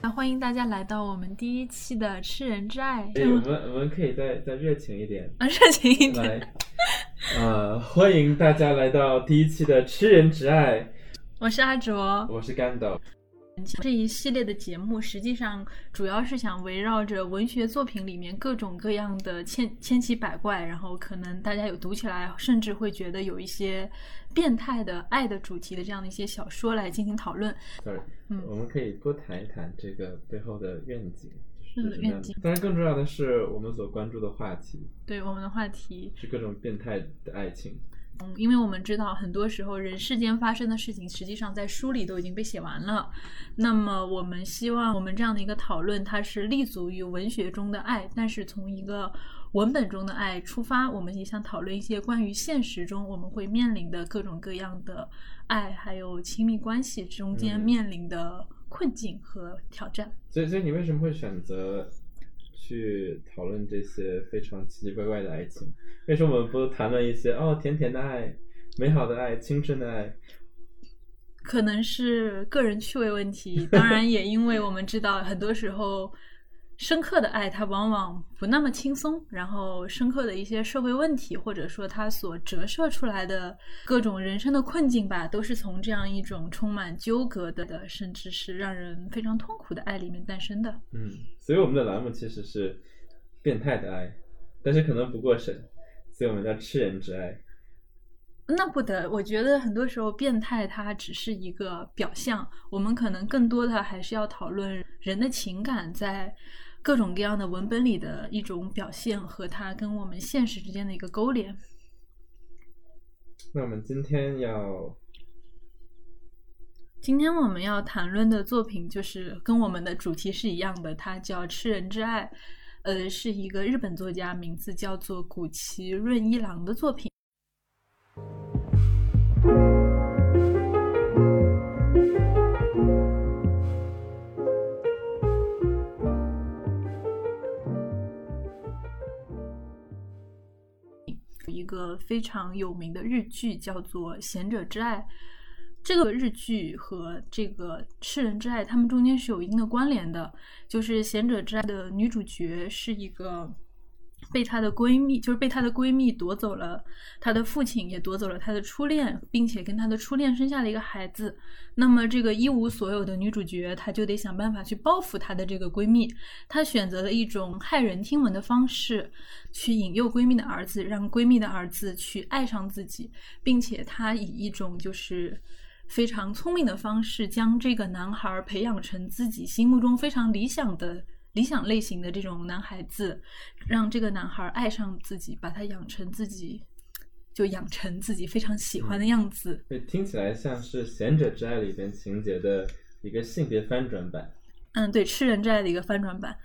那欢迎大家来到我们第一期的《吃人之爱》。对，我们我们可以再再热情一点，啊，热情一点。来，呃，欢迎大家来到第一期的《吃人之爱》，我是阿卓，我是甘豆。这一系列的节目实际上主要是想围绕着文学作品里面各种各样的千千奇百怪，然后可能大家有读起来甚至会觉得有一些变态的爱的主题的这样的一些小说来进行讨论。Sorry，嗯我们可以多谈一谈这个背后的愿景，愿景当然，更重要的是我们所关注的话题对我们的话题，是各种变态的爱情。嗯，因为我们知道很多时候人世间发生的事情，实际上在书里都已经被写完了。那么我们希望我们这样的一个讨论，它是立足于文学中的爱，但是从一个文本中的爱出发，我们也想讨论一些关于现实中我们会面临的各种各样的爱，还有亲密关系中间嗯面临的困境和挑战。所以，所以你为什么会选择去讨论这些非常奇奇怪怪的爱情？为什么我们不谈论一些哦甜甜的爱、美好的爱、青春的爱？可能是个人趣味问题，当然也因为我们知道，很多时候深刻的爱它往往不那么轻松，然后深刻的一些社会问题，或者说它所折射出来的各种人生的困境吧，都是从这样一种充满纠葛的的，甚至是让人非常痛苦的爱里面诞生的。嗯，所以我们的栏目其实是变态的爱，但是可能不过审，所以我们叫吃人之爱。那不得，我觉得很多时候变态它只是一个表象，我们可能更多的还是要讨论人的情感在各种各样的文本里的一种表现和它跟我们现实之间的一个勾连。那我们今天要今天我们要谈论的作品就是跟我们的主题是一样的，它叫《吃人之爱》，呃，是一个日本作家，名字叫做古崎润一郎的作品。非常有名的日剧叫做《贤者之爱》，这个日剧和这个《吃人之爱》他们中间是有一定的关联的。就是《贤者之爱》的女主角是一个被她的闺蜜，就是被她的闺蜜夺走了她的父亲，也夺走了她的初恋，并且跟她的初恋生下了一个孩子。那么这个一无所有的女主角，她就得想办法去报复她的这个闺蜜。她选择了一种骇人听闻的方式，去引诱闺蜜的儿子，让闺蜜的儿子去爱上自己，并且她以一种就是非常聪明的方式，将这个男孩培养成自己心目中非常理想的理想类型的这种男孩子，让这个男孩爱上自己，把他养成自己，就养成自己非常喜欢的样子。对，听起来像是《贤者之爱》里边情节的一个性别翻转版。嗯，对，吃人之爱的一个翻转版。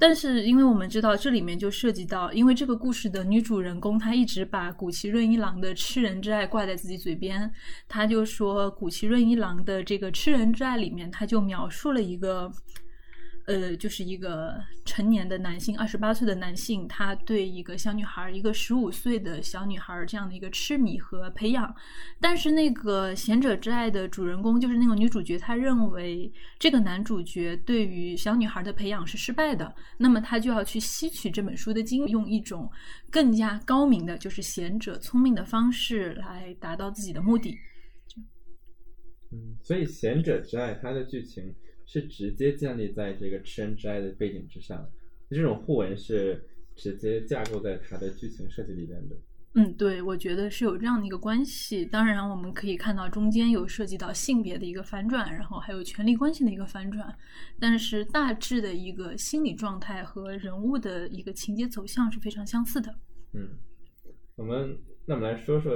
但是，因为我们知道这里面就涉及到，因为这个故事的女主人公她一直把古奇润一郎的吃人之爱挂在自己嘴边，她就说古奇润一郎的这个吃人之爱里面，他就描述了一个。呃，就是一个成年的男性，二十八岁的男性，他对一个小女孩，一个十五岁的小女孩这样的一个痴迷和培养。但是那个贤者之爱的主人公，就是那个女主角，她认为这个男主角对于小女孩的培养是失败的，那么他就要去吸取这本书的经，用一种更加高明的，就是贤者聪明的方式来达到自己的目的。嗯，所以《贤者之爱》它的剧情是直接建立在这个吃人之爱的背景之上，这种互文是直接架构在它的剧情设计里边的。嗯，对，我觉得是有这样的一个关系。当然，我们可以看到中间有涉及到性别的一个反转，然后还有权力关系的一个反转，但是大致的一个心理状态和人物的一个情节走向是非常相似的。嗯，我们那我们来说说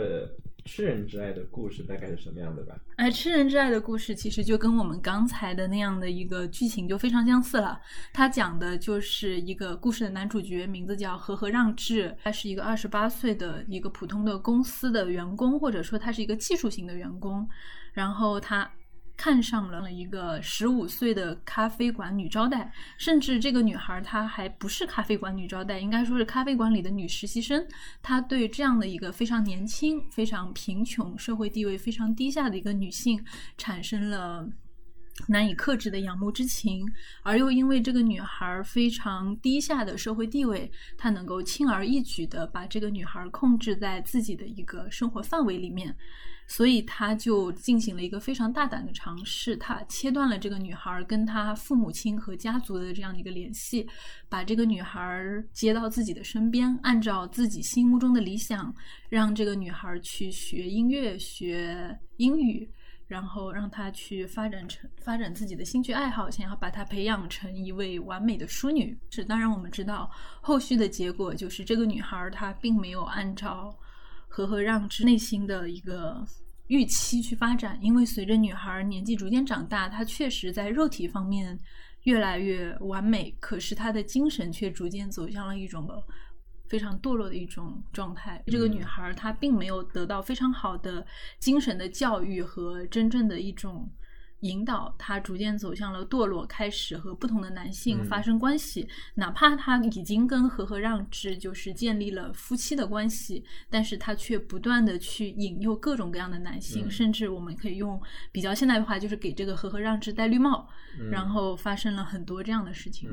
吃人之爱的故事大概是什么样的吧？哎，吃人之爱的故事其实就跟我们刚才的那样的一个剧情就非常相似了。它讲的就是一个故事的男主角，名字叫和和让志，他是一个二十八岁的一个普通的公司的员工，或者说他是一个技术型的员工，然后他。看上了一个十五岁的咖啡馆女招待，甚至这个女孩她还不是咖啡馆女招待，应该说是咖啡馆里的女实习生。她对这样的一个非常年轻、非常贫穷、社会地位非常低下的一个女性产生了。难以克制的仰慕之情，而又因为这个女孩非常低下的社会地位，他能够轻而易举的把这个女孩控制在自己的一个生活范围里面，所以他就进行了一个非常大胆的尝试，他切断了这个女孩跟她父母亲和家族的这样的一个联系，把这个女孩接到自己的身边，按照自己心目中的理想，让这个女孩去学音乐、学英语。然后让她去发展成发展自己的兴趣爱好，想要把她培养成一位完美的淑女。是，当然我们知道后续的结果就是这个女孩她并没有按照和和让之内心的一个预期去发展，因为随着女孩年纪逐渐长大，她确实在肉体方面越来越完美，可是她的精神却逐渐走向了一种。非常堕落的一种状态。这个女孩她并没有得到非常好的精神的教育和真正的一种引导，她逐渐走向了堕落，开始和不同的男性发生关系。哪怕她已经跟和和让治就是建立了夫妻的关系，但是她却不断的去引诱各种各样的男性，甚至我们可以用比较现代的话，就是给这个和和让治戴绿帽，然后发生了很多这样的事情。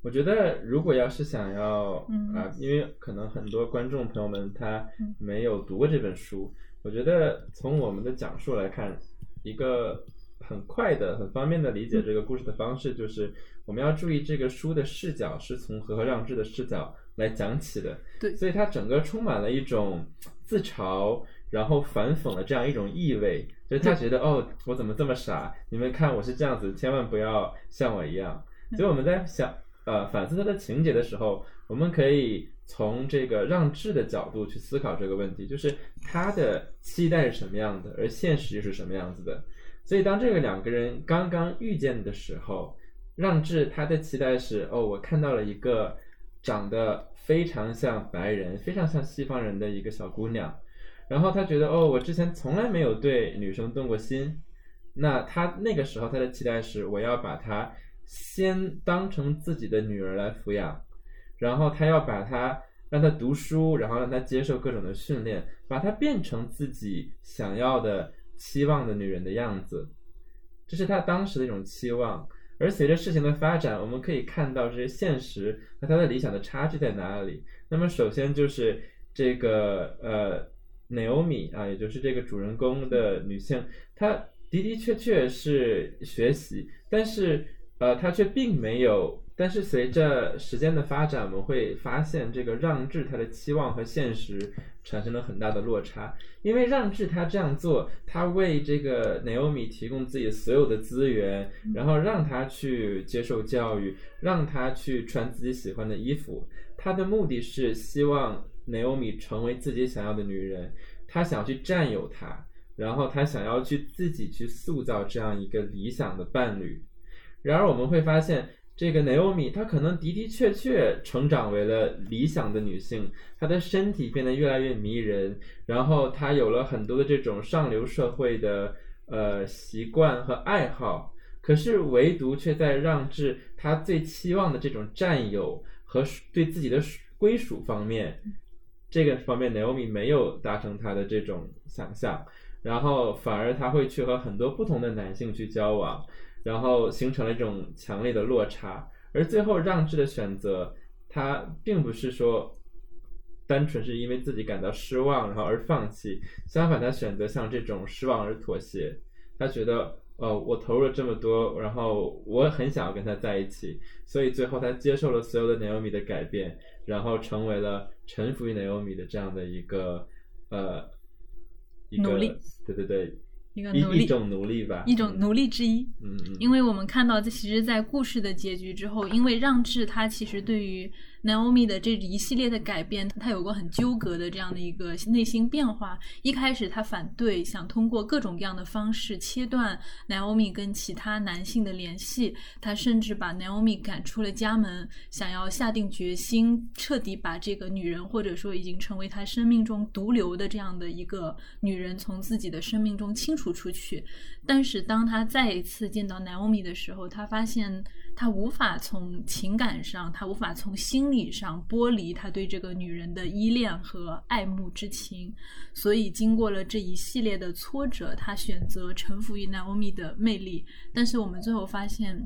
我觉得，如果要是想要啊，因为可能很多观众朋友们他没有读过这本书，我觉得从我们的讲述来看，一个很快的、很方便的理解这个故事的方式，就是我们要注意这个书的视角是从和和让治的视角来讲起的。对，所以它整个充满了一种自嘲，然后反讽的这样一种意味，就是他觉得哦，我怎么这么傻？你们看我是这样子，千万不要像我一样。所以我们在想。呃，反思他的情节的时候，我们可以从这个让智的角度去思考这个问题，就是他的期待是什么样的，而现实又是什么样子的。所以，当这个两个人刚刚遇见的时候，让智他的期待是：哦，我看到了一个长得非常像白人、非常像西方人的一个小姑娘，然后他觉得：哦，我之前从来没有对女生动过心。那他那个时候他的期待是：我要把她。先当成自己的女儿来抚养，然后他要把她让她读书，然后让她接受各种的训练，把她变成自己想要的、期望的女人的样子，这是他当时的一种期望。而随着事情的发展，我们可以看到这些现实和他的理想的差距在哪里。那么，首先就是这个呃，Naomi 啊，也就是这个主人公的女性，她的的确确是学习，但是。呃，他却并没有。但是随着时间的发展，我们会发现这个让智他的期望和现实产生了很大的落差。因为让智他这样做，他为这个 Naomi 提供自己所有的资源，然后让他去接受教育，让他去穿自己喜欢的衣服。他的目的是希望 Naomi 成为自己想要的女人，他想去占有她，然后他想要去自己去塑造这样一个理想的伴侣。然而我们会发现，这个 Naomi 她可能的的确确成长为了理想的女性，她的身体变得越来越迷人，然后她有了很多的这种上流社会的呃习惯和爱好，可是唯独却在让至她最期望的这种占有和对自己的归属方面，这个方面 Naomi 没有达成她的这种想象，然后反而她会去和很多不同的男性去交往。然后形成了一种强烈的落差，而最后让智的选择，他并不是说单纯是因为自己感到失望然后而放弃，相反他选择像这种失望而妥协。他觉得，呃，我投入了这么多，然后我很想要跟他在一起，所以最后他接受了所有的 Naomi 的改变，然后成为了臣服于 Naomi 的这样的一个呃一个对对对。一个奴隶，一种奴隶吧，一种奴隶之一。嗯嗯。因为我们看到，这其实，在故事的结局之后，因为让智他其实对于 Naomi 的这一系列的改变，她有过很纠葛的这样的一个内心变化。一开始，她反对，想通过各种各样的方式切断 Naomi 跟其他男性的联系。她甚至把 Naomi 赶出了家门，想要下定决心彻底把这个女人，或者说已经成为她生命中毒瘤的这样的一个女人，从自己的生命中清除出去。但是，当她再一次见到 Naomi 的时候，她发现。他无法从情感上，他无法从心理上剥离他对这个女人的依恋和爱慕之情，所以经过了这一系列的挫折，他选择臣服于 Naomi 的魅力。但是我们最后发现，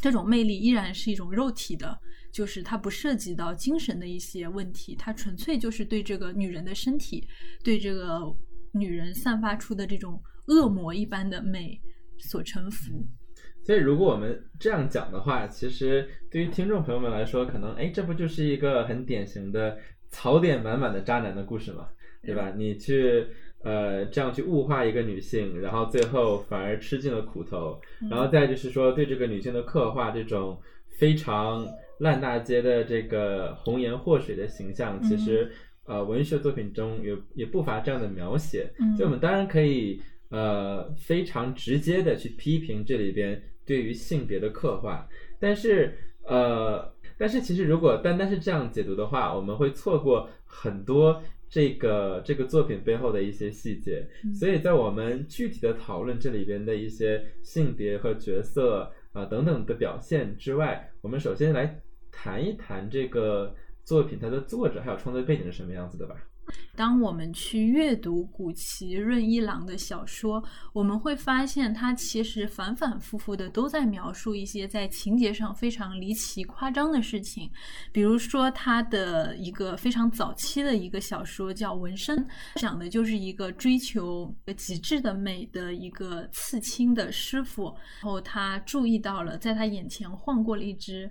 这种魅力依然是一种肉体的，就是它不涉及到精神的一些问题，它纯粹就是对这个女人的身体，对这个女人散发出的这种恶魔一般的美所臣服。所以，如果我们这样讲的话，其实对于听众朋友们来说，可能哎，这不就是一个很典型的槽点满满的渣男的故事吗？对吧？你去呃这样去物化一个女性，然后最后反而吃尽了苦头，然后再就是说对这个女性的刻画，这种非常烂大街的这个红颜祸水的形象，其实呃文学作品中也也不乏这样的描写。所以我们当然可以呃非常直接的去批评这里边。对于性别的刻画，但是呃，但是其实如果单单是这样解读的话，我们会错过很多这个这个作品背后的一些细节。所以在我们具体的讨论这里边的一些性别和角色啊等等的表现之外，我们首先来谈一谈这个作品它的作者还有创作背景是什么样子的吧。当我们去阅读古崎润一郎的小说，我们会发现他其实反反复复的都在描述一些在情节上非常离奇夸张的事情。比如说，他的一个非常早期的一个小说叫《纹身》，讲的就是一个追求极致的美的一个刺青的师傅，然后他注意到了在他眼前晃过了一只。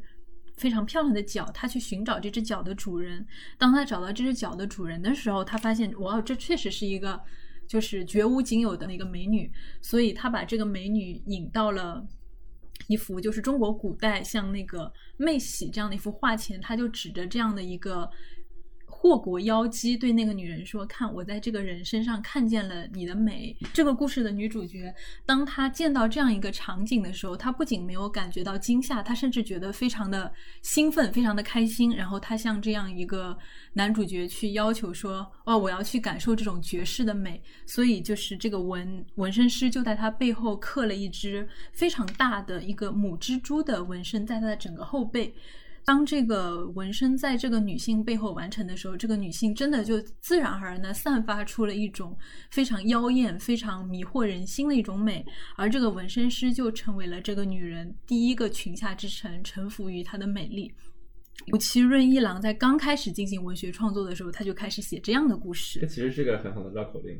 非常漂亮的脚，他去寻找这只脚的主人。当他找到这只脚的主人的时候，他发现，哇，这确实是一个就是绝无仅有的那个美女。所以他把这个美女引到了一幅就是中国古代像那个妹喜这样的一幅画前，他就指着这样的一个。祸国妖姬对那个女人说：“看，我在这个人身上看见了你的美。”这个故事的女主角，当她见到这样一个场景的时候，她不仅没有感觉到惊吓，她甚至觉得非常的兴奋，非常的开心。然后她向这样一个男主角去要求说：“哦，我要去感受这种绝世的美。”所以就是这个纹纹身师就在她背后刻了一只非常大的一个母蜘蛛的纹身，在她的整个后背。当这个纹身在这个女性背后完成的时候，这个女性真的就自然而然的散发出了一种非常妖艳、非常迷惑人心的一种美，而这个纹身师就成为了这个女人第一个裙下之臣，臣服于她的美丽。武崎润一郎在刚开始进行文学创作的时候，他就开始写这样的故事。这其实是个很好的绕口令。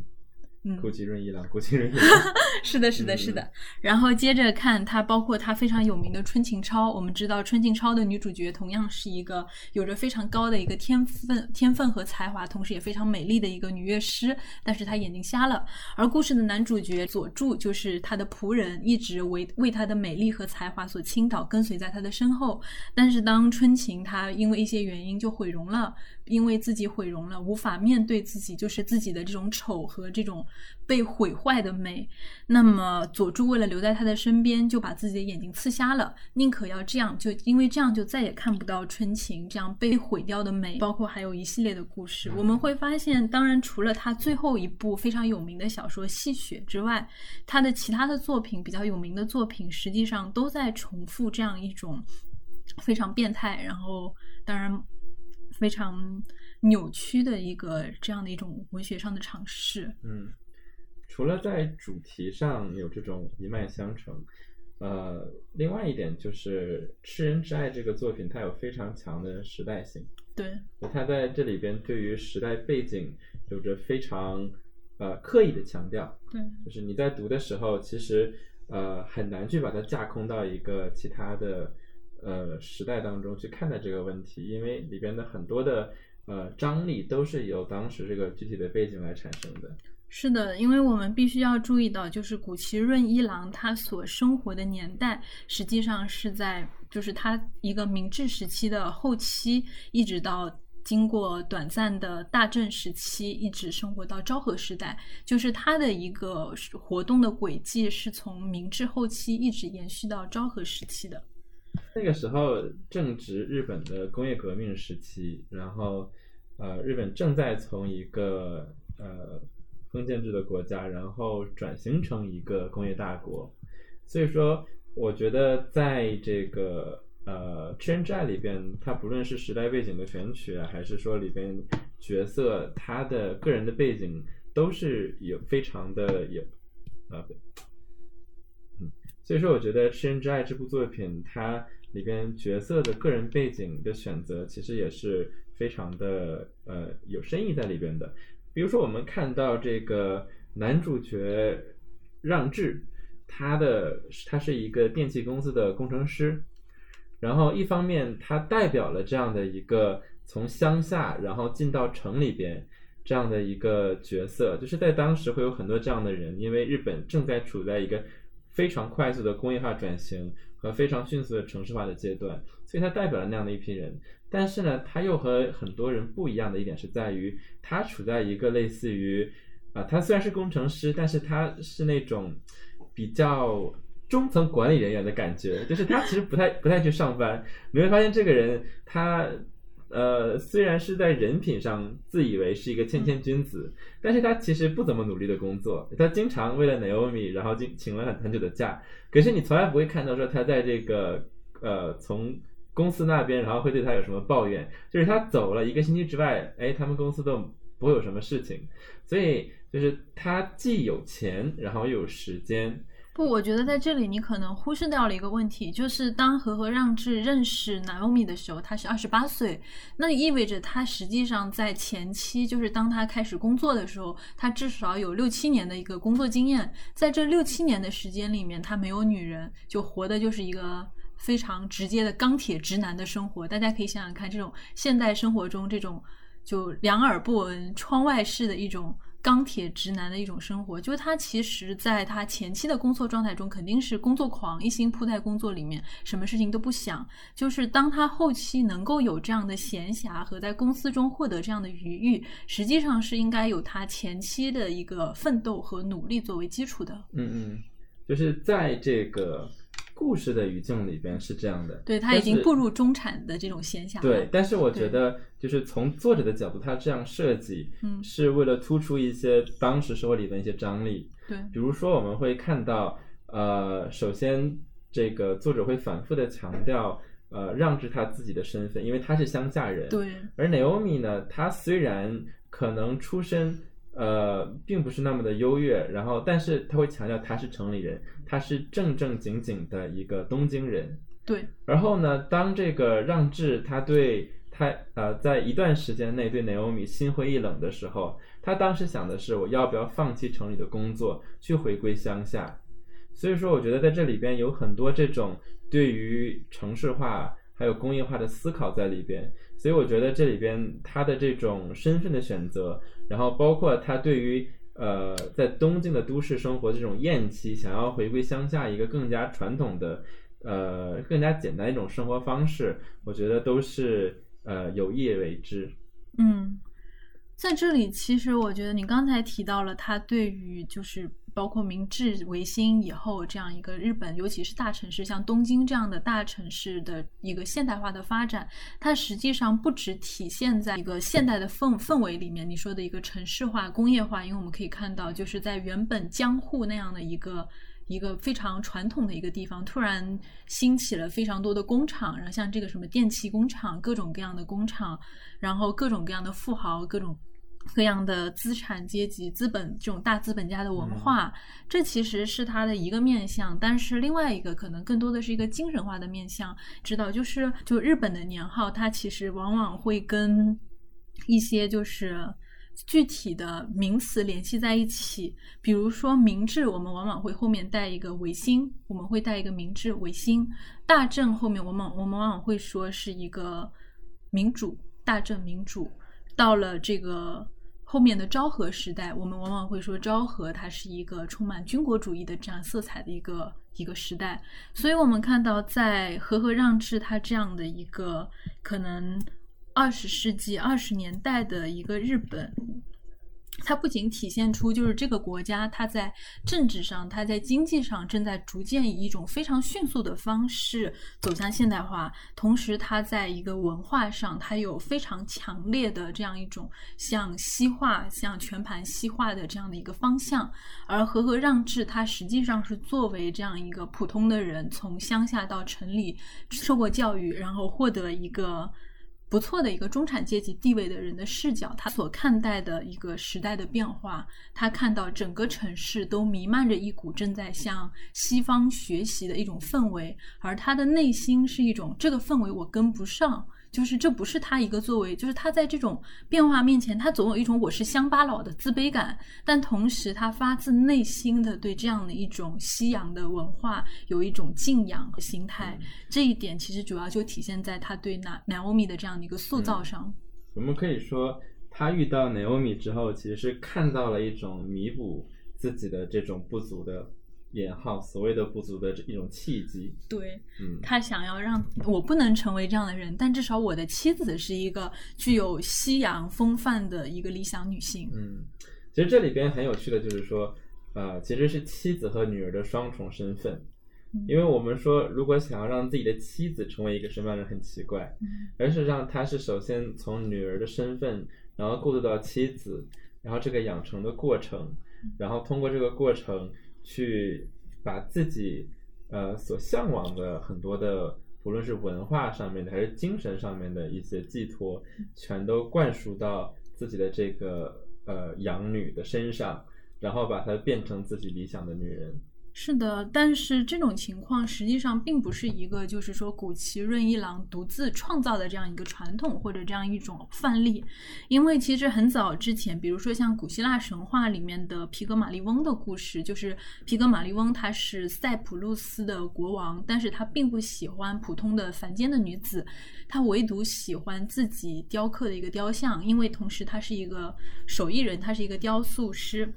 古吉润一郎，古吉润一郎，是的，是的，是的。然后接着看他，包括他非常有名的春琴超。我们知道春琴超的女主角同样是一个有着非常高的一个天分、天分和才华，同时也非常美丽的一个女乐师，但是她眼睛瞎了。而故事的男主角佐助就是他的仆人，一直为为他的美丽和才华所倾倒，跟随在他的身后。但是当春琴她因为一些原因就毁容了。因为自己毁容了，无法面对自己，就是自己的这种丑和这种被毁坏的美。那么佐助为了留在他的身边，就把自己的眼睛刺瞎了，宁可要这样，就因为这样就再也看不到春晴这样被毁掉的美。包括还有一系列的故事，我们会发现，当然除了他最后一部非常有名的小说《戏雪》之外，他的其他的作品比较有名的作品，实际上都在重复这样一种非常变态，然后当然。非常扭曲的一个这样的一种文学上的尝试。嗯，除了在主题上有这种一脉相承，呃，另外一点就是《吃人之爱》这个作品，它有非常强的时代性。对，它在这里边对于时代背景有着非常呃刻意的强调。对，就是你在读的时候，其实呃很难去把它架空到一个其他的。呃，时代当中去看待这个问题，因为里边的很多的呃张力都是由当时这个具体的背景来产生的。是的，因为我们必须要注意到，就是古奇润一郎他所生活的年代，实际上是在就是他一个明治时期的后期，一直到经过短暂的大正时期，一直生活到昭和时代，就是他的一个活动的轨迹是从明治后期一直延续到昭和时期的。那个时候正值日本的工业革命时期，然后呃，日本正在从一个呃封建制的国家，然后转型成一个工业大国，所以说，我觉得在这个呃《吃人之爱》里边，它不论是时代背景的选取啊，还是说里边角色他的个人的背景，都是有非常的有啊。所以说，我觉得《吃人之爱》这部作品，它里边角色的个人背景的选择，其实也是非常的呃有深意在里边的。比如说，我们看到这个男主角让志，他的他是一个电器公司的工程师，然后一方面他代表了这样的一个从乡下然后进到城里边这样的一个角色，就是在当时会有很多这样的人，因为日本正在处在一个。非常快速的工业化转型和非常迅速的城市化的阶段，所以他代表了那样的一批人。但是呢，他又和很多人不一样的一点是在于，他处在一个类似于，啊，他虽然是工程师，但是他是那种比较中层管理人员的感觉，就是他其实不太不太去上班。你会发现这个人他。呃，虽然是在人品上自以为是一个谦谦君子，但是他其实不怎么努力的工作。他经常为了 Naomi，然后请请了很很久的假。可是你从来不会看到说他在这个呃从公司那边，然后会对他有什么抱怨。就是他走了一个星期之外，哎，他们公司都不会有什么事情。所以就是他既有钱，然后又有时间。不，我觉得在这里你可能忽视掉了一个问题，就是当和和让志认识 Naomi 的时候，他是二十八岁，那意味着他实际上在前期，就是当他开始工作的时候，他至少有六七年的一个工作经验，在这六七年的时间里面，他没有女人，就活的就是一个非常直接的钢铁直男的生活。大家可以想想看，这种现代生活中这种就两耳不闻窗外事的一种。钢铁直男的一种生活，就是他其实在他前期的工作状态中肯定是工作狂，一心扑在工作里面，什么事情都不想。就是当他后期能够有这样的闲暇和在公司中获得这样的余裕，实际上是应该有他前期的一个奋斗和努力作为基础的。嗯嗯，就是在这个。故事的语境里边是这样的，对他已经步入中产的这种现象。对，但是我觉得，就是从作者的角度，他这样设计，嗯，是为了突出一些当时社会里的一些张力。对，比如说我们会看到，呃，首先这个作者会反复的强调，呃，让志他自己的身份，因为他是乡下人。对，而 Naomi 呢，他虽然可能出身。呃，并不是那么的优越，然后，但是他会强调他是城里人，他是正正经经的一个东京人。对。然后呢，当这个让志他对他呃，在一段时间内对 Naomi 心灰意冷的时候，他当时想的是我要不要放弃城里的工作，去回归乡下。所以说，我觉得在这里边有很多这种对于城市化还有工业化的思考在里边。所以我觉得这里边他的这种身份的选择。然后包括他对于呃在东京的都市生活这种厌弃，想要回归乡下一个更加传统的呃更加简单一种生活方式，我觉得都是呃有意为之。嗯，在这里其实我觉得你刚才提到了他对于就是。包括明治维新以后这样一个日本，尤其是大城市，像东京这样的大城市的一个现代化的发展，它实际上不只体现在一个现代的氛氛围里面，你说的一个城市化、工业化，因为我们可以看到，就是在原本江户那样的一个一个非常传统的一个地方，突然兴起了非常多的工厂，然后像这个什么电器工厂，各种各样的工厂，然后各种各样的富豪，各种。各样的资产阶级、资本这种大资本家的文化，这其实是它的一个面相。但是另外一个可能更多的是一个精神化的面相。知道，就是就日本的年号，它其实往往会跟一些就是具体的名词联系在一起。比如说明治，我们往往会后面带一个维新，我们会带一个明治维新。大正后面我们我们往往会说是一个民主，大正民主。到了这个。后面的昭和时代，我们往往会说昭和它是一个充满军国主义的这样色彩的一个一个时代，所以我们看到在和和让治它这样的一个可能二十世纪二十年代的一个日本。它不仅体现出就是这个国家，它在政治上，它在经济上正在逐渐以一种非常迅速的方式走向现代化，同时它在一个文化上，它有非常强烈的这样一种向西化、向全盘西化的这样的一个方向。而和和让治，它实际上是作为这样一个普通的人，从乡下到城里受过教育，然后获得一个。不错的一个中产阶级地位的人的视角，他所看待的一个时代的变化，他看到整个城市都弥漫着一股正在向西方学习的一种氛围，而他的内心是一种这个氛围我跟不上。就是这不是他一个作为，就是他在这种变化面前，他总有一种我是乡巴佬的自卑感，但同时他发自内心的对这样的一种西洋的文化有一种敬仰和心态。这一点其实主要就体现在他对那 Naomi 的这样的一个塑造上。我们可以说，他遇到 Naomi 之后，其实是看到了一种弥补自己的这种不足的。引号所谓的不足的这一种契机，对，嗯，他想要让我不能成为这样的人，但至少我的妻子是一个具有西洋风范的一个理想女性。嗯，其实这里边很有趣的就是说，呃，其实是妻子和女儿的双重身份，因为我们说如果想要让自己的妻子成为一个什么样的人很奇怪，而是让他是首先从女儿的身份，然后过渡到妻子，然后这个养成的过程，然后通过这个过程。去把自己呃所向往的很多的，不论是文化上面的还是精神上面的一些寄托，全都灌输到自己的这个呃养女的身上，然后把她变成自己理想的女人。是的，但是这种情况实际上并不是一个，就是说古奇润一郎独自创造的这样一个传统或者这样一种范例，因为其实很早之前，比如说像古希腊神话里面的皮格马利翁的故事，就是皮格马利翁他是塞浦路斯的国王，但是他并不喜欢普通的凡间的女子，他唯独喜欢自己雕刻的一个雕像，因为同时他是一个手艺人，他是一个雕塑师。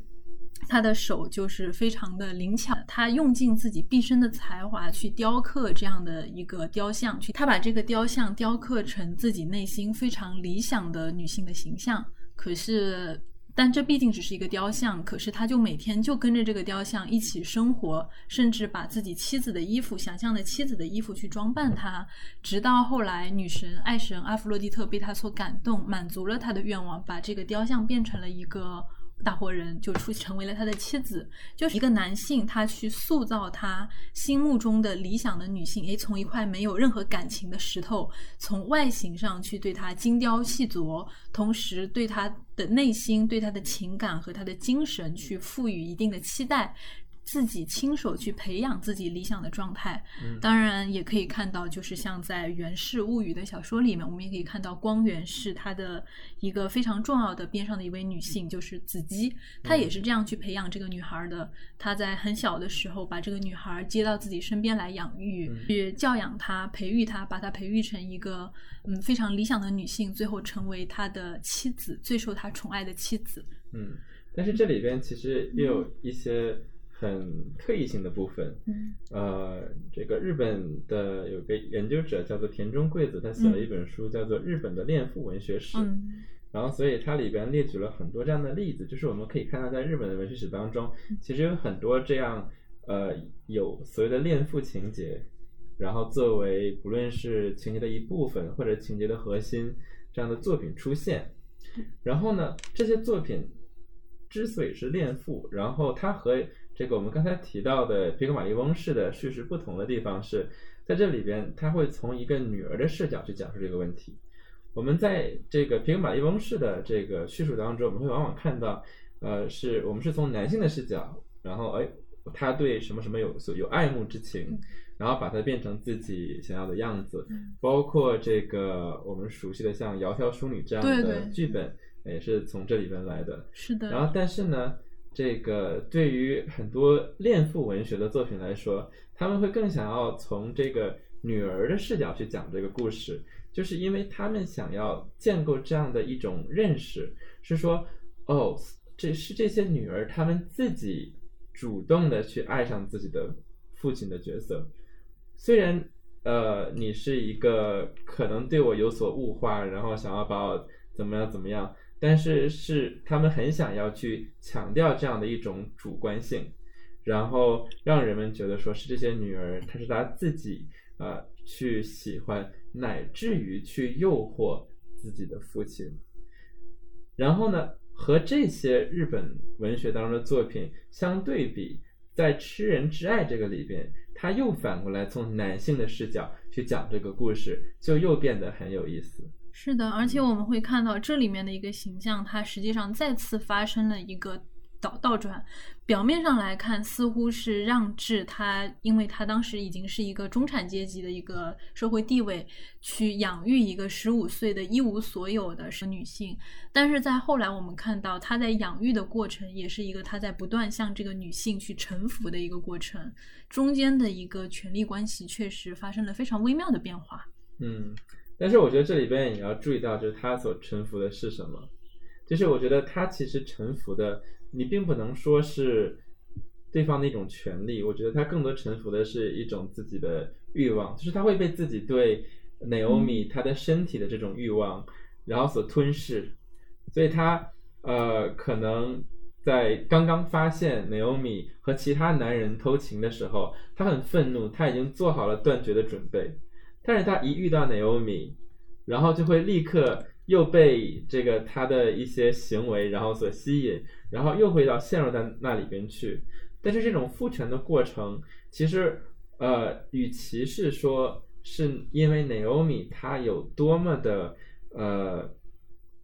他的手就是非常的灵巧，他用尽自己毕生的才华去雕刻这样的一个雕像，去他把这个雕像雕刻成自己内心非常理想的女性的形象。可是，但这毕竟只是一个雕像，可是他就每天就跟着这个雕像一起生活，甚至把自己妻子的衣服、想象的妻子的衣服去装扮他，直到后来女神爱神阿弗洛狄特被他所感动，满足了他的愿望，把这个雕像变成了一个。大活人就出成为了他的妻子，就是一个男性，他去塑造他心目中的理想的女性。诶，从一块没有任何感情的石头，从外形上去对他精雕细琢，同时对他的内心、对他的情感和他的精神去赋予一定的期待。自己亲手去培养自己理想的状态，当然也可以看到，就是像在《源氏物语》的小说里面，我们也可以看到光源氏他的一个非常重要的边上的一位女性，就是子姬，她也是这样去培养这个女孩的。她在很小的时候把这个女孩接到自己身边来养育，去教养她、培育她，把她培育成一个嗯非常理想的女性，最后成为他的妻子，最受他宠爱的妻子。嗯，但是这里边其实也有一些。很特异性的部分，呃，这个日本的有个研究者叫做田中贵子，他写了一本书叫做《日本的恋父文学史》，然后所以它里边列举了很多这样的例子，就是我们可以看到在日本的文学史当中，其实有很多这样呃有所谓的恋父情节，然后作为不论是情节的一部分或者情节的核心这样的作品出现，然后呢，这些作品之所以是恋父，然后它和这个我们刚才提到的皮格马利翁式的叙事不同的地方是，在这里边他会从一个女儿的视角去讲述这个问题。我们在这个皮格马利翁式的这个叙述当中，我们会往往看到，呃，是我们是从男性的视角，然后哎，他对什么什么有所有爱慕之情，然后把它变成自己想要的样子。包括这个我们熟悉的像《窈窕淑女》这样的剧本，也是从这里边来的。是的。然后，但是呢？这个对于很多恋父文学的作品来说，他们会更想要从这个女儿的视角去讲这个故事，就是因为他们想要建构这样的一种认识，是说，哦，这是这些女儿她们自己主动的去爱上自己的父亲的角色，虽然呃你是一个可能对我有所物化，然后想要把我怎么样怎么样，但是是他们很想要去强调这样的一种主观性，然后让人们觉得说是这些女儿她是她自己呃去喜欢，乃至于去诱惑自己的父亲。然后呢，和这些日本文学当中的作品相对比，在《吃人之爱》这个里边，他又反过来从男性的视角去讲这个故事，就又变得很有意思。是的，而且我们会看到这里面的一个形象，它实际上再次发生了一个。倒倒转，表面上来看似乎是让治他，因为他当时已经是一个中产阶级的一个社会地位，去养育一个十五岁的一无所有的是女性。但是在后来我们看到他在养育的过程，也是一个他在不断向这个女性去臣服的一个过程，中间的一个权力关系确实发生了非常微妙的变化。嗯，但是我觉得这里边也要注意到，就是他所臣服的是什么，就是我觉得他其实臣服的。你并不能说是对方的一种权利，我觉得他更多臣服的是一种自己的欲望，就是他会被自己对 Naomi 他的身体的这种欲望，然后所吞噬，所以他呃可能在刚刚发现 Naomi 和其他男人偷情的时候，他很愤怒，他已经做好了断绝的准备，但是他一遇到 Naomi，然后就会立刻。又被这个他的一些行为，然后所吸引，然后又会到陷入在那里边去。但是这种父权的过程，其实呃，与其是说是因为 Naomi 她有多么的呃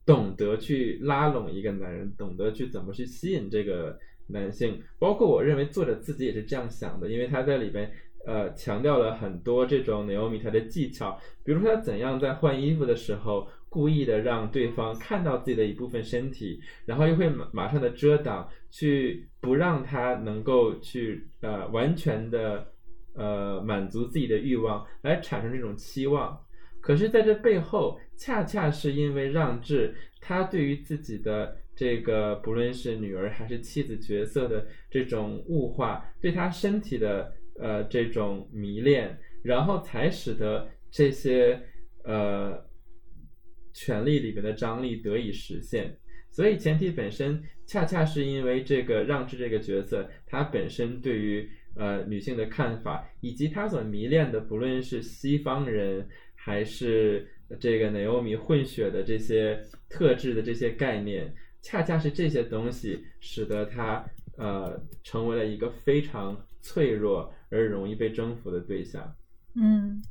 懂得去拉拢一个男人，懂得去怎么去吸引这个男性，包括我认为作者自己也是这样想的，因为他在里边呃强调了很多这种 Naomi 她的技巧，比如说她怎样在换衣服的时候。故意的让对方看到自己的一部分身体，然后又会马马上的遮挡，去不让他能够去呃完全的呃满足自己的欲望，来产生这种期望。可是，在这背后，恰恰是因为让智他对于自己的这个不论是女儿还是妻子角色的这种物化，对他身体的呃这种迷恋，然后才使得这些呃。权力里面的张力得以实现，所以前提本身恰恰是因为这个让智这个角色，他本身对于呃女性的看法，以及他所迷恋的，不论是西方人还是这个 Naomi 混血的这些特质的这些概念，恰恰是这些东西使得他呃成为了一个非常脆弱而容易被征服的对象。嗯，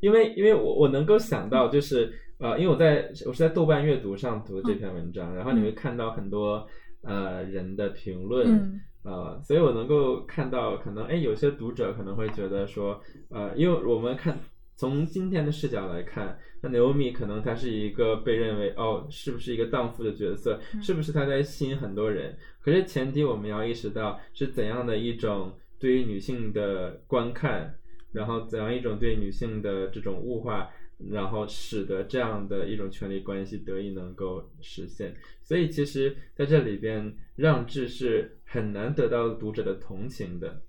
因为因为我我能够想到就是。呃，因为我在我是在豆瓣阅读上读的这篇文章，然后你会看到很多呃人的评论，呃，所以我能够看到可能哎有些读者可能会觉得说，呃，因为我们看从今天的视角来看，那 Naomi 可能她是一个被认为哦是不是一个荡妇的角色，是不是她在吸引很多人？可是前提我们要意识到是怎样的一种对于女性的观看，然后怎样一种对女性的这种物化。然后使得这样的一种权力关系得以能够实现，所以其实在这里边，让智是很难得到读者的同情的。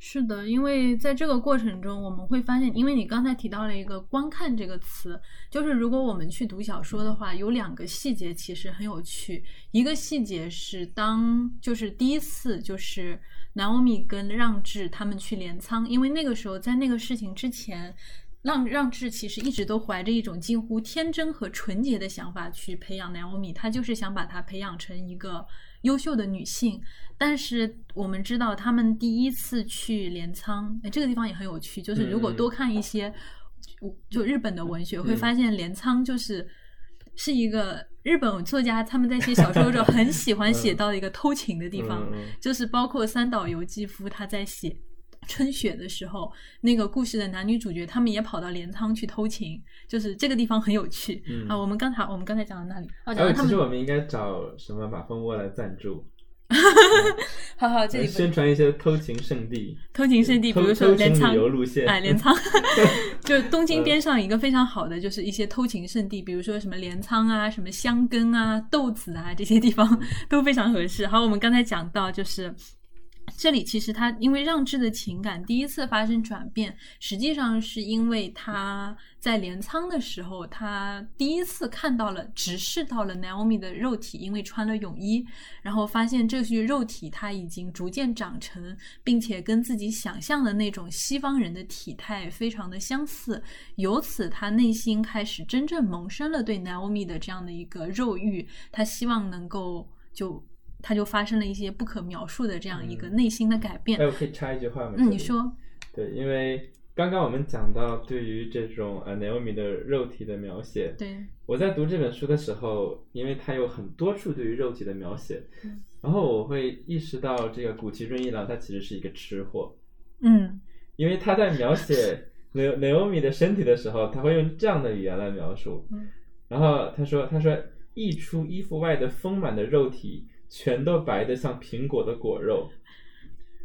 是的，因为在这个过程中，我们会发现，因为你刚才提到了一个“观看”这个词，就是如果我们去读小说的话，有两个细节其实很有趣。一个细节是当就是第一次就是南欧米跟让智他们去镰仓，因为那个时候在那个事情之前。让让智其实一直都怀着一种近乎天真和纯洁的想法去培养 Naomi，他就是想把她培养成一个优秀的女性。但是我们知道，他们第一次去镰仓，哎这个地方也很有趣。就是如果多看一些就日本的文学，会发现镰仓就是是一个日本作家他们在写小说的时候 很喜欢写到一个偷情的地方，就是包括三岛由纪夫他在写。春雪的时候，那个故事的男女主角他们也跑到镰仓去偷情，就是这个地方很有趣啊。我们刚才我们刚才讲到那里，啊，其实我们应该找什么马蜂窝来赞助。好好，这里宣传一些偷情圣地，偷情圣地，比如说镰仓旅游路线，哎，镰仓，就东嗯京边上一个非常好的，就是一些偷情圣地，比如说什么镰仓啊、什么箱根啊、豆子啊这些地方嗯。都非常合适。好，我们刚才讲到，就是这里其实他因为让智的情感第一次发生转变，实际上是因为他在镰仓的时候，他第一次看到了、直视到了 Naomi 的肉体，因为穿了泳衣，然后发现这具肉体它已经逐渐长成，并且跟自己想象的那种西方人的体态非常的相似，由此他内心开始真正萌生了对 Naomi 的这样的一个肉欲，他希望能够就。他就发生了一些不可描述的这样一个嗯。内心的改变。哎，我可以插一句话吗？嗯，你说，对，因为刚刚我们讲到对于这种呃 Naomi 的肉体的描写，对，我在读这本书的时候，因为它有很多处对于肉体的描写，嗯。然后我会意识到这个古崎润一郎他其实是一个吃货，嗯。因为他在描写 Na- Naomi 的身体的时候，他会用这样的语言来描述，嗯。然后他说他说溢出衣服外的丰满的肉体，全都白的像苹果的果肉，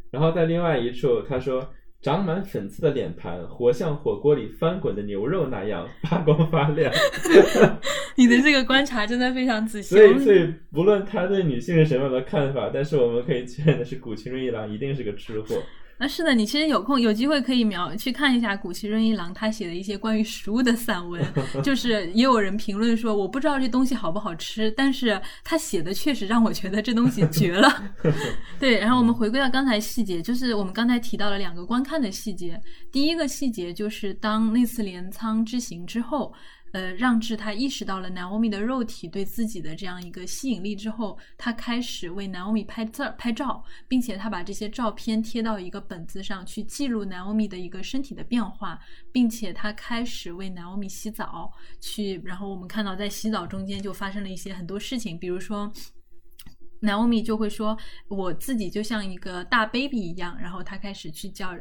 然后在另外一处他说。长满粉刺的脸盘，活像火锅里翻滚的牛肉那样发光发亮。你的这个观察真的非常仔细。所以，所以不论他对女性是什么样的看法，但是我们可以确认的是，古崎润一郎一定是个吃货。啊，是的，你其实有空有机会可以描去看一下古奇润一郎他写的一些关于食物的散文，就是也有人评论说，我不知道这东西好不好吃，但是他写的确实让我觉得这东西绝了。对，然后我们回归到刚才细节，就是我们刚才提到了两个观看的细节，第一个细节就是当那次镰仓之行之后。呃，让智他意识到了 Naomi 的肉体对自己的这样一个吸引力之后，他开始为 Naomi 拍照拍照，并且他把这些照片贴到一个本子上去记录 Naomi 的一个身体的变化，并且他开始为 Naomi 洗澡，去，然后我们看到在洗澡中间就发生了一些很多事情，比如说。Naomi 就会说：“我自己就像一个大 baby 一样，然后他开始去叫，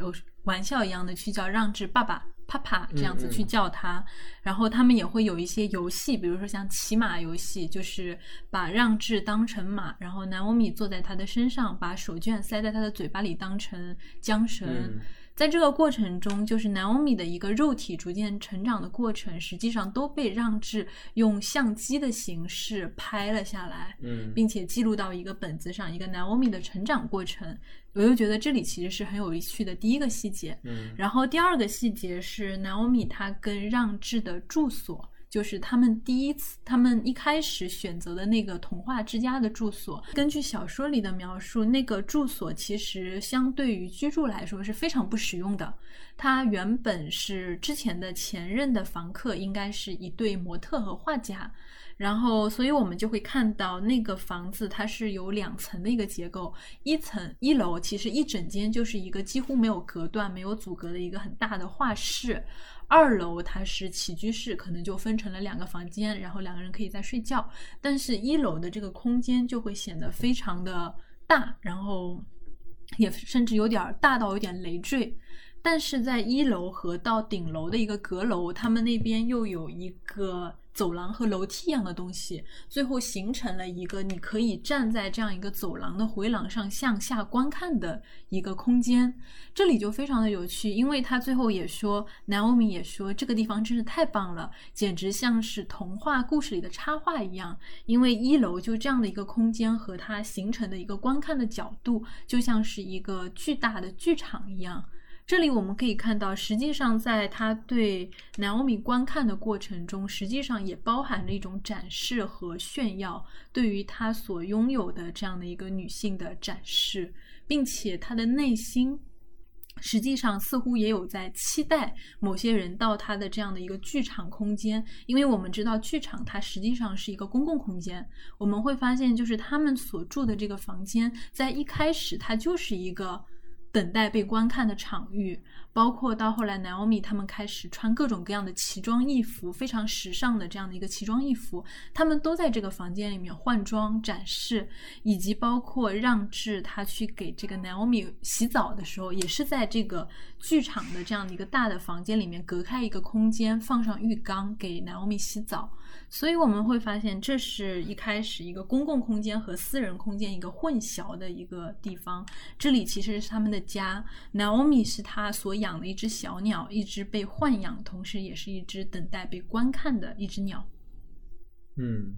玩笑一样的去叫让智爸爸、爸爸这样子去嗯嗯叫他。然后他们也会有一些游戏，比如说像骑马游戏，就是把让智当成马，然后 Naomi 坐在他的身上，把手绢塞在他的嘴巴里当成缰绳。嗯在这个过程中，就是 Naomi 的一个肉体逐渐成长的过程，实际上都被让智用相机的形式拍了下来。嗯并且记录到一个本子上，一个 Naomi 的成长过程。我就觉得这里其实是很有趣的第一个细节。嗯然后第二个细节是 Naomi 她跟让智的住所，就是他们第一次，他们一开始选择的那个童话之家的住所。根据小说里的描述，那个住所其实相对于居住来说是非常不实用的。它原本是之前的前任的房客，应该是一对模特和画家。然后，所以我们就会看到那个房子它是有两层的一个结构，一层一楼其实一整间就是一个几乎没有隔断、没有阻隔的一个很大的画室，二楼它是起居室，可能就分成了两个房间，然后两个人可以在睡觉，但是一楼的这个空间就会显得非常的大，然后也甚至有点大到有点累赘。但是在一楼和到顶楼的一个阁楼，他们那边又有一个走廊和楼梯一样的东西，最后形成了一个你可以站在这样一个走廊的回廊上向下观看的一个空间。这里就非常的有趣，因为他最后也说，Naomi 也说这个地方真是太棒了，简直像是童话故事里的插画一样。因为一楼就这样的一个空间和它形成的一个观看的角度，就像是一个巨大的剧场一样。这里我们可以看到，实际上在他对 Naomi 观看的过程中，实际上也包含着一种展示和炫耀，对于他所拥有的这样的一个女性的展示，并且他的内心实际上似乎也有在期待某些人到他的这样的一个剧场空间，因为我们知道剧场它实际上是一个公共空间，我们会发现就是他们所住的这个房间，在一开始它就是一个。等待被观看的场域，包括到后来 Naomi 他们开始穿各种各样的奇装异服，非常时尚的这样的一个奇装异服，他们都在这个房间里面换装展示，以及包括让智他去给这个 Naomi 洗澡的时候，也是在这个剧场的这样的一个大的房间里面隔开一个空间，放上浴缸给 Naomi 洗澡。所以我们会发现，这是一开始一个公共空间和私人空间一个混淆的一个地方。这里其实是他们的家，Naomi 是他所养了一只小鸟一只被豢养同时也是一只等待被观看的一只鸟。嗯。